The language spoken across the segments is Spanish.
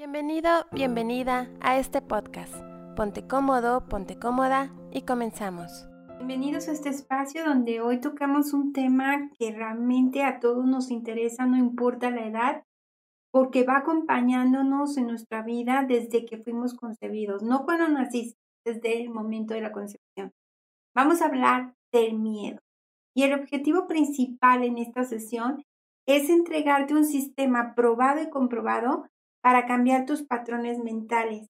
Bienvenido, bienvenida a este podcast. Ponte cómodo, ponte cómoda y comenzamos. Bienvenidos a este espacio donde hoy tocamos un tema que realmente a todos nos interesa, no importa la edad, porque va acompañándonos en nuestra vida desde que fuimos concebidos, no cuando naciste, desde el momento de la concepción. Vamos a hablar del miedo. Y el objetivo principal en esta sesión es entregarte un sistema probado y comprobado para cambiar tus patrones mentales,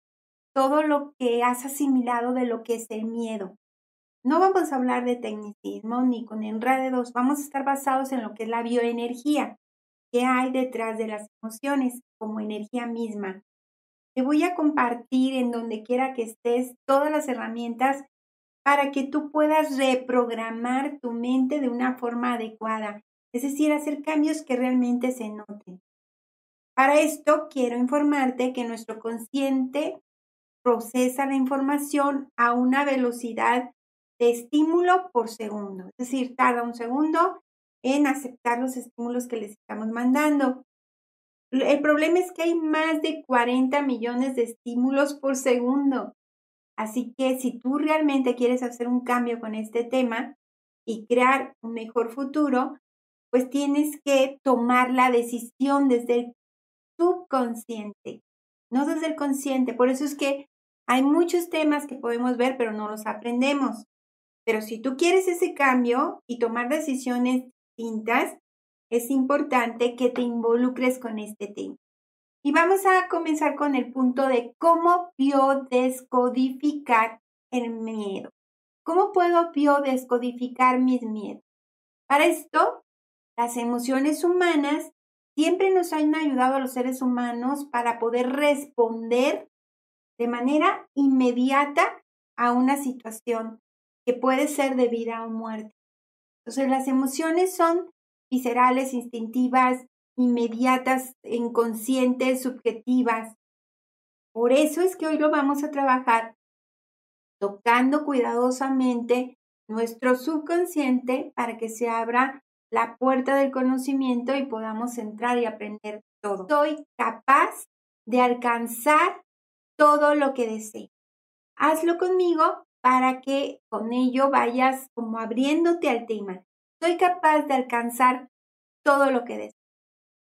todo lo que has asimilado de lo que es el miedo. No vamos a hablar de tecnicismo ni con enredos, vamos a estar basados en lo que es la bioenergía, que hay detrás de las emociones como energía misma. Te voy a compartir en donde quiera que estés todas las herramientas para que tú puedas reprogramar tu mente de una forma adecuada, es decir, hacer cambios que realmente se noten. Para esto quiero informarte que nuestro consciente procesa la información a una velocidad de estímulo por segundo, es decir, tarda un segundo en aceptar los estímulos que les estamos mandando. El problema es que hay más de 40 millones de estímulos por segundo. Así que si tú realmente quieres hacer un cambio con este tema y crear un mejor futuro, pues tienes que tomar la decisión desde el subconsciente, no desde el consciente. Por eso es que hay muchos temas que podemos ver, pero no los aprendemos. Pero si tú quieres ese cambio y tomar decisiones distintas, es importante que te involucres con este tema. Y vamos a comenzar con el punto de cómo biodescodificar el miedo. ¿Cómo puedo biodescodificar mis miedos? Para esto, las emociones humanas siempre nos han ayudado a los seres humanos para poder responder de manera inmediata a una situación que puede ser de vida o muerte. Entonces las emociones son viscerales, instintivas, inmediatas, inconscientes, subjetivas. Por eso es que hoy lo vamos a trabajar tocando cuidadosamente nuestro subconsciente para que se abra la puerta del conocimiento y podamos entrar y aprender todo. Soy capaz de alcanzar todo lo que deseo. Hazlo conmigo para que con ello vayas como abriéndote al tema. Soy capaz de alcanzar todo lo que deseo.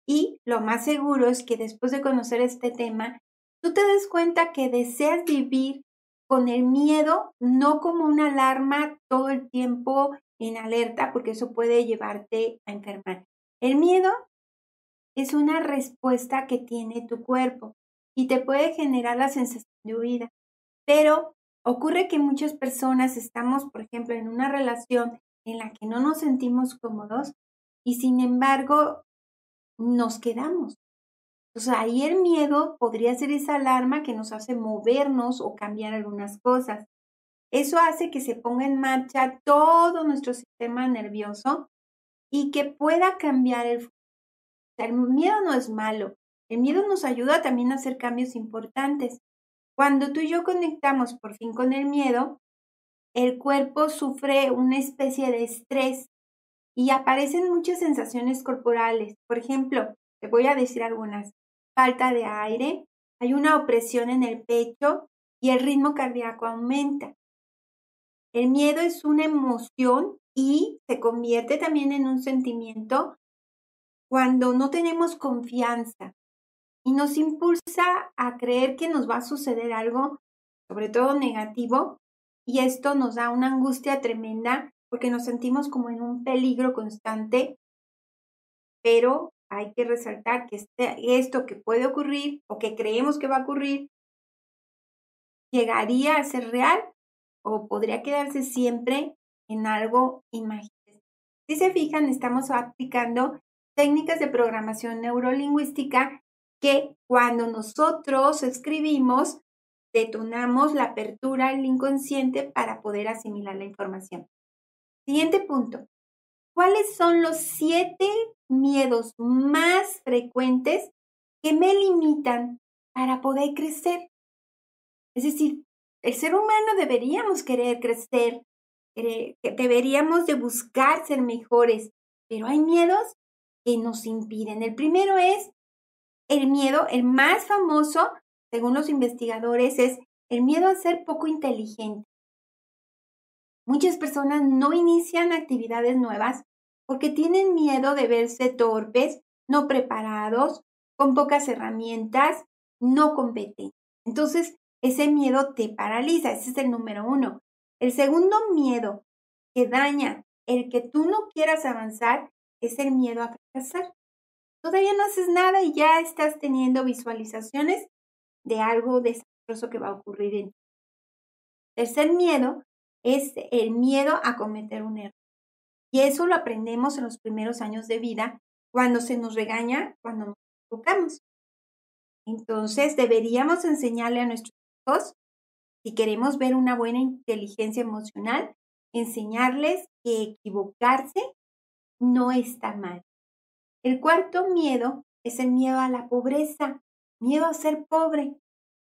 Y lo más seguro es que después de conocer este tema, tú te des cuenta que deseas vivir con el miedo, no como una alarma todo el tiempo en alerta porque eso puede llevarte a enfermar. El miedo es una respuesta que tiene tu cuerpo y te puede generar la sensación de huida. Pero ocurre que muchas personas estamos, por ejemplo, en una relación en la que no nos sentimos cómodos y sin embargo nos quedamos. Entonces ahí el miedo podría ser esa alarma que nos hace movernos o cambiar algunas cosas. Eso hace que se ponga en marcha todo nuestro sistema nervioso y que pueda cambiar el el miedo no es malo. El miedo nos ayuda también a hacer cambios importantes. Cuando tú y yo conectamos por fin con el miedo, el cuerpo sufre una especie de estrés y aparecen muchas sensaciones corporales. Por ejemplo, te voy a decir algunas. Falta de aire, hay una opresión en el pecho y el ritmo cardíaco aumenta. El miedo es una emoción y se convierte también en un sentimiento cuando no tenemos confianza y nos impulsa a creer que nos va a suceder algo, sobre todo negativo, y esto nos da una angustia tremenda porque nos sentimos como en un peligro constante, pero hay que resaltar que este, esto que puede ocurrir o que creemos que va a ocurrir llegaría a ser real o podría quedarse siempre en algo imaginado. Si se fijan, estamos aplicando técnicas de programación neurolingüística que cuando nosotros escribimos, detonamos la apertura al inconsciente para poder asimilar la información. Siguiente punto. ¿Cuáles son los siete miedos más frecuentes que me limitan para poder crecer? Es decir, el ser humano deberíamos querer crecer, deberíamos de buscar ser mejores, pero hay miedos que nos impiden. El primero es el miedo, el más famoso, según los investigadores, es el miedo a ser poco inteligente. Muchas personas no inician actividades nuevas porque tienen miedo de verse torpes, no preparados, con pocas herramientas, no competentes. Entonces, ese miedo te paraliza, ese es el número uno. El segundo miedo que daña el que tú no quieras avanzar es el miedo a fracasar. Todavía no haces nada y ya estás teniendo visualizaciones de algo desastroso que va a ocurrir en ti. Tercer miedo es el miedo a cometer un error. Y eso lo aprendemos en los primeros años de vida, cuando se nos regaña, cuando nos equivocamos. Entonces, deberíamos enseñarle a nuestros si queremos ver una buena inteligencia emocional, enseñarles que equivocarse no está mal. El cuarto miedo es el miedo a la pobreza, miedo a ser pobre.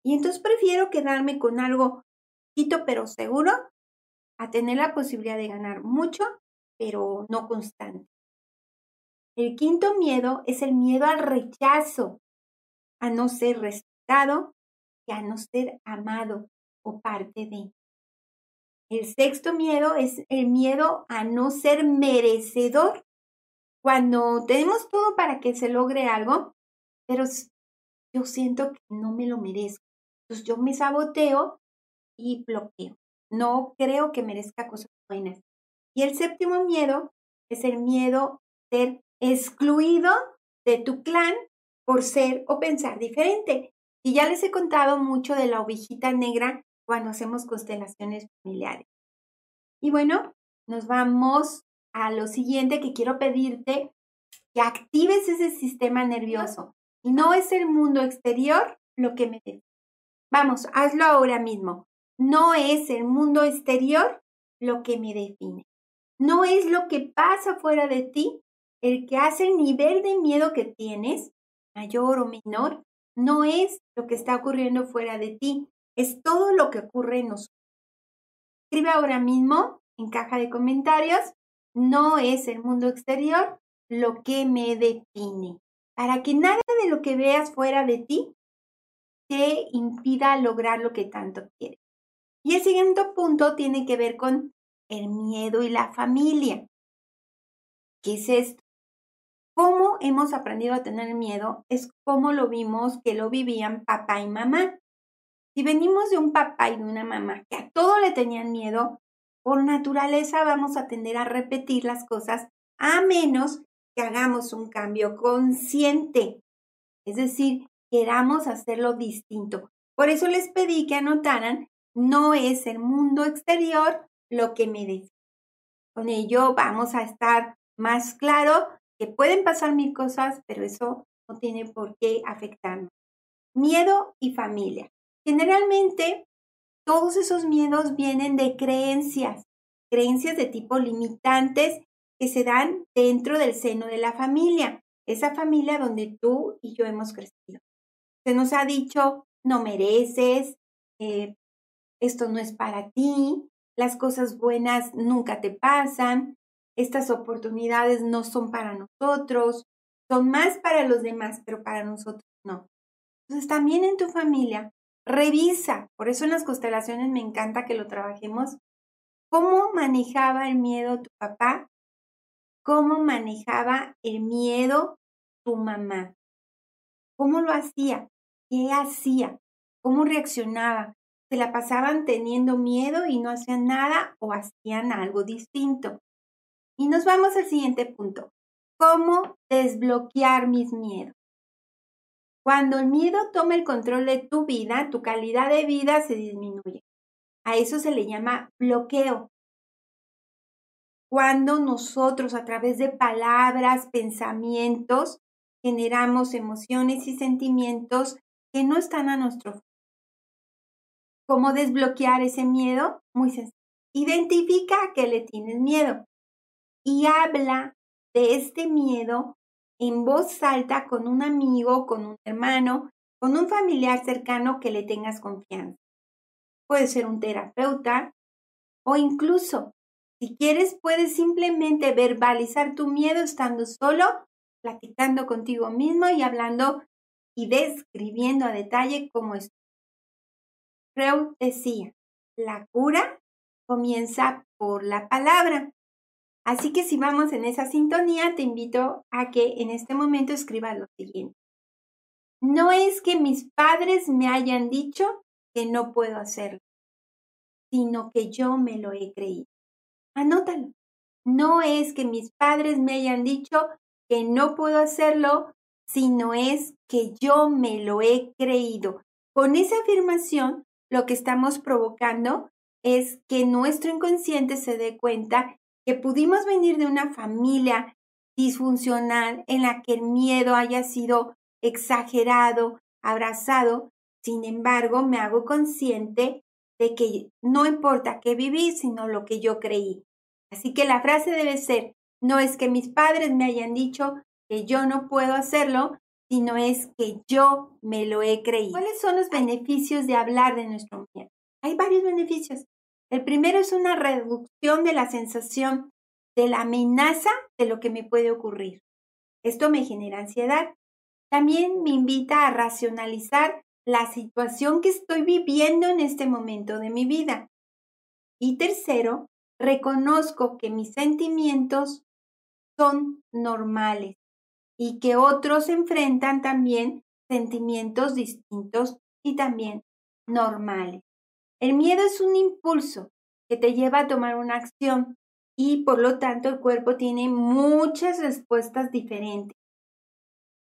Y entonces prefiero quedarme con algo poquito pero seguro a tener la posibilidad de ganar mucho pero no constante. El quinto miedo es el miedo al rechazo, a no ser respetado y a no ser amado o parte de. El sexto miedo es el miedo a no ser merecedor. Cuando tenemos todo para que se logre algo, pero yo siento que no me lo merezco. Entonces yo me saboteo y bloqueo. No creo que merezca cosas buenas. Y el séptimo miedo es el miedo a ser excluido de tu clan por ser o pensar diferente. Y ya les he contado mucho de la ovejita negra cuando hacemos constelaciones familiares. Y bueno, nos vamos a lo siguiente que quiero pedirte, que actives ese sistema nervioso. Y no es el mundo exterior lo que me define. Vamos, hazlo ahora mismo. No es el mundo exterior lo que me define. No es lo que pasa fuera de ti el que hace el nivel de miedo que tienes, mayor o menor, no es lo que está ocurriendo fuera de ti, es todo lo que ocurre en nosotros. Escribe ahora mismo en caja de comentarios, no es el mundo exterior lo que me define, para que nada de lo que veas fuera de ti te impida lograr lo que tanto quieres. Y el siguiente punto tiene que ver con el miedo y la familia. ¿Qué es esto? ¿Cómo hemos aprendido a tener miedo? Es como lo vimos que lo vivían papá y mamá. Si venimos de un papá y de una mamá que a todo le tenían miedo, por naturaleza vamos a tender a repetir las cosas a menos que hagamos un cambio consciente. Es decir, queramos hacerlo distinto. Por eso les pedí que anotaran, no es el mundo exterior lo que me dice. Con ello vamos a estar más claro pueden pasar mil cosas, pero eso no tiene por qué afectarnos. Miedo y familia. Generalmente, todos esos miedos vienen de creencias, creencias de tipo limitantes que se dan dentro del seno de la familia, esa familia donde tú y yo hemos crecido. Se nos ha dicho, no mereces, eh, esto no es para ti, las cosas buenas nunca te pasan, estas oportunidades no son para nosotros, son más para los demás, pero para nosotros no. Entonces también en tu familia Revisa, por eso en las constelaciones me encanta que lo trabajemos, cómo manejaba el miedo tu papá, cómo manejaba el miedo tu mamá, cómo lo hacía, qué hacía, cómo reaccionaba. Se la pasaban teniendo miedo y no hacían nada o hacían algo distinto. Y nos vamos al siguiente punto. ¿Cómo desbloquear mis miedos? Cuando el miedo toma el control de tu vida, tu calidad de vida se disminuye. A eso se le llama bloqueo. Cuando nosotros a través de palabras, pensamientos, generamos emociones y sentimientos que no están a nuestro favor. ¿Cómo desbloquear ese miedo? Muy sencillo. Identifica a qué le tienes miedo y habla de este miedo en voz alta con un amigo, con un hermano, con un familiar cercano que le tengas confianza. Puede ser un terapeuta o incluso, si quieres, puedes simplemente verbalizar tu miedo estando solo, platicando contigo mismo y hablando y describiendo a detalle cómo es. Freud decía, la cura comienza por la palabra. Así que si vamos en esa sintonía, te invito a que en este momento escribas lo siguiente. No es que mis padres me hayan dicho que no puedo hacerlo, sino que yo me lo he creído. Anótalo. No es que mis padres me hayan dicho que no puedo hacerlo, sino es que yo me lo he creído. Con esa afirmación, lo que estamos provocando es que nuestro inconsciente se dé cuenta que pudimos venir de una familia disfuncional en la que el miedo haya sido exagerado, abrazado. Sin embargo, me hago consciente de que no importa qué viví, sino lo que yo creí. Así que la frase debe ser, no es que mis padres me hayan dicho que yo no puedo hacerlo, sino es que yo me lo he creído. ¿Cuáles son los beneficios de hablar de nuestro miedo? Hay varios beneficios. El primero es una reducción de la sensación de la amenaza de lo que me puede ocurrir. Esto me genera ansiedad. También me invita a racionalizar la situación que estoy viviendo en este momento de mi vida. Y tercero, reconozco que mis sentimientos son normales y que otros enfrentan también sentimientos distintos y también normales. El miedo es un impulso que te lleva a tomar una acción y por lo tanto el cuerpo tiene muchas respuestas diferentes.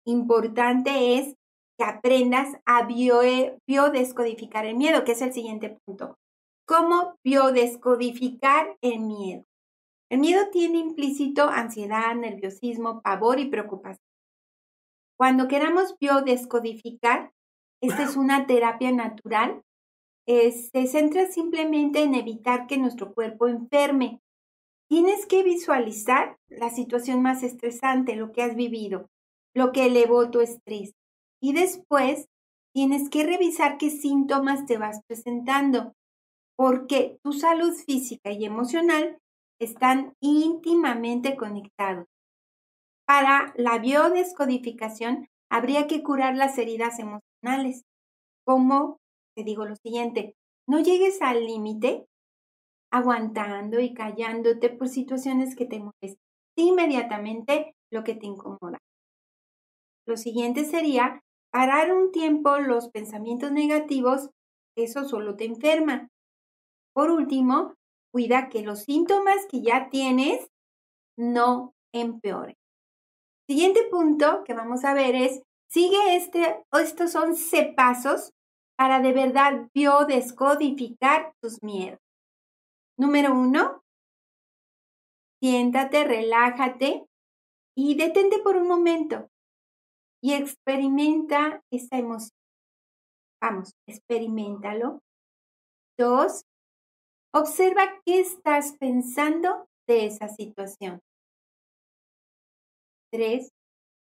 Importante es que aprendas a biodescodificar el miedo, que es el siguiente punto. ¿Cómo biodescodificar el miedo? El miedo tiene implícito ansiedad, nerviosismo, pavor y preocupación. Cuando queramos biodescodificar, esta es una terapia natural se centra simplemente en evitar que nuestro cuerpo enferme. Tienes que visualizar la situación más estresante, lo que has vivido, lo que elevó tu estrés. Y después tienes que revisar qué síntomas te vas presentando, porque tu salud física y emocional están íntimamente conectados. Para la biodescodificación habría que curar las heridas emocionales, como te digo lo siguiente, no llegues al límite aguantando y callándote por situaciones que te molestan. Inmediatamente lo que te incomoda. Lo siguiente sería parar un tiempo los pensamientos negativos, eso solo te enferma. Por último, cuida que los síntomas que ya tienes no empeoren. Siguiente punto que vamos a ver es, sigue este, estos 11 pasos para de verdad biodescodificar tus miedos. Número uno, siéntate, relájate y detente por un momento y experimenta esa emoción. Vamos, experimentalo. Dos, observa qué estás pensando de esa situación. Tres,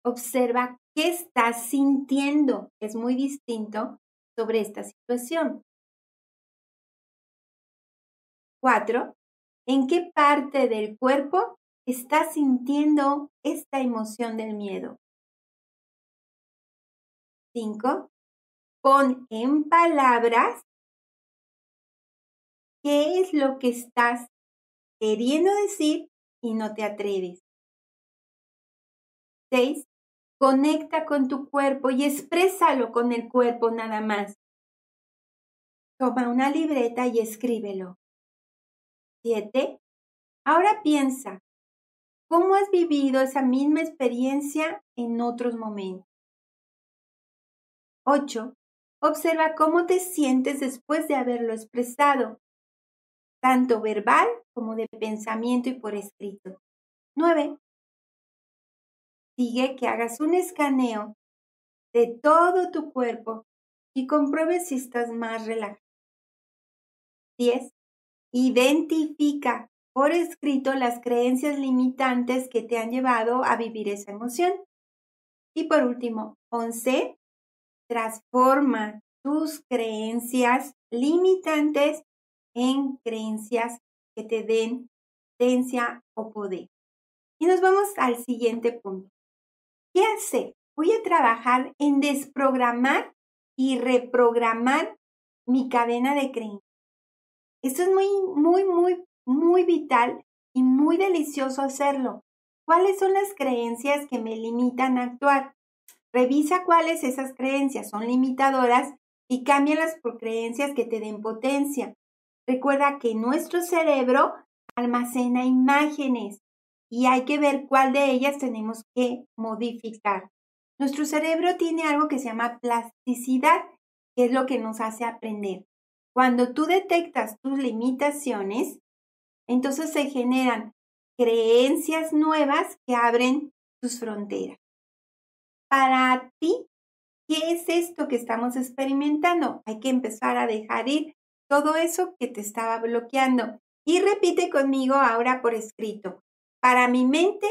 observa qué estás sintiendo. Es muy distinto sobre esta situación. 4. ¿En qué parte del cuerpo estás sintiendo esta emoción del miedo? 5. Pon en palabras qué es lo que estás queriendo decir y no te atreves. 6. Conecta con tu cuerpo y exprésalo con el cuerpo nada más. Toma una libreta y escríbelo. 7. Ahora piensa, ¿cómo has vivido esa misma experiencia en otros momentos? 8. Observa cómo te sientes después de haberlo expresado, tanto verbal como de pensamiento y por escrito. 9 sigue que hagas un escaneo de todo tu cuerpo y compruebes si estás más relajado. 10. Identifica por escrito las creencias limitantes que te han llevado a vivir esa emoción. Y por último, 11. Transforma tus creencias limitantes en creencias que te den potencia o poder. Y nos vamos al siguiente punto. ¿Qué hacer voy a trabajar en desprogramar y reprogramar mi cadena de creencias. Esto es muy, muy, muy, muy vital y muy delicioso hacerlo. ¿Cuáles son las creencias que me limitan a actuar? Revisa cuáles esas creencias son limitadoras y cámbialas por creencias que te den potencia. Recuerda que nuestro cerebro almacena imágenes y hay que ver cuál de ellas tenemos que modificar. Nuestro cerebro tiene algo que se llama plasticidad, que es lo que nos hace aprender. Cuando tú detectas tus limitaciones, entonces se generan creencias nuevas que abren tus fronteras. Para ti, ¿qué es esto que estamos experimentando? Hay que empezar a dejar ir todo eso que te estaba bloqueando. Y repite conmigo ahora por escrito. Para mi mente,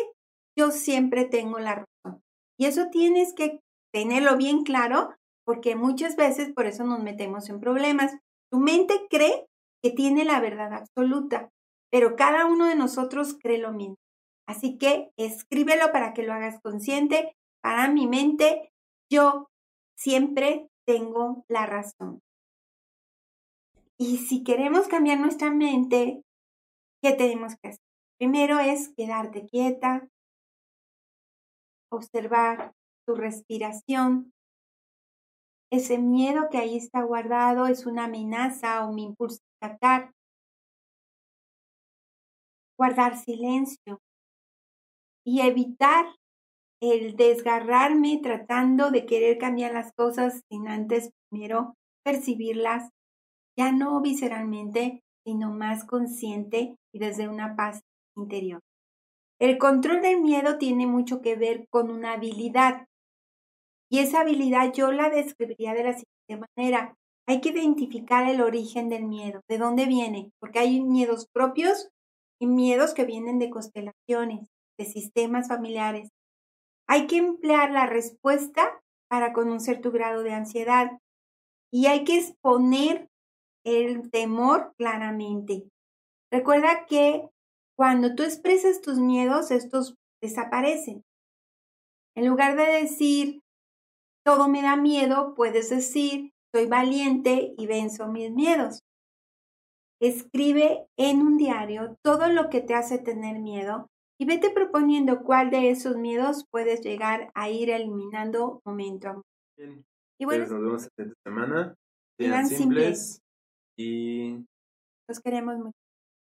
yo siempre tengo la razón. Y eso tienes que tenerlo bien claro porque muchas veces por eso nos metemos en problemas. Tu mente cree que tiene la verdad absoluta, pero cada uno de nosotros cree lo mismo. Así que escríbelo para que lo hagas consciente. Para mi mente, yo siempre tengo la razón. Y si queremos cambiar nuestra mente, ¿qué tenemos que hacer? Primero es quedarte quieta, observar tu respiración. Ese miedo que ahí está guardado es una amenaza o me impulsa a atacar guardar silencio y evitar el desgarrarme tratando de querer cambiar las cosas sin antes primero percibirlas, ya no visceralmente, sino más consciente y desde una paz interior. El control del miedo tiene mucho que ver con una habilidad y esa habilidad yo la describiría de la siguiente manera. Hay que identificar el origen del miedo, de dónde viene, porque hay miedos propios y miedos que vienen de constelaciones, de sistemas familiares. Hay que emplear la respuesta para conocer tu grado de ansiedad y hay que exponer el temor claramente. Recuerda que cuando tú expresas tus miedos, estos desaparecen. En lugar de decir, todo me da miedo, puedes decir, soy valiente y venzo mis miedos. Escribe en un diario todo lo que te hace tener miedo y vete proponiendo cuál de esos miedos puedes llegar a ir eliminando momento a momento. Y bueno, nos vemos esta semana. Sean simples, y los queremos mucho.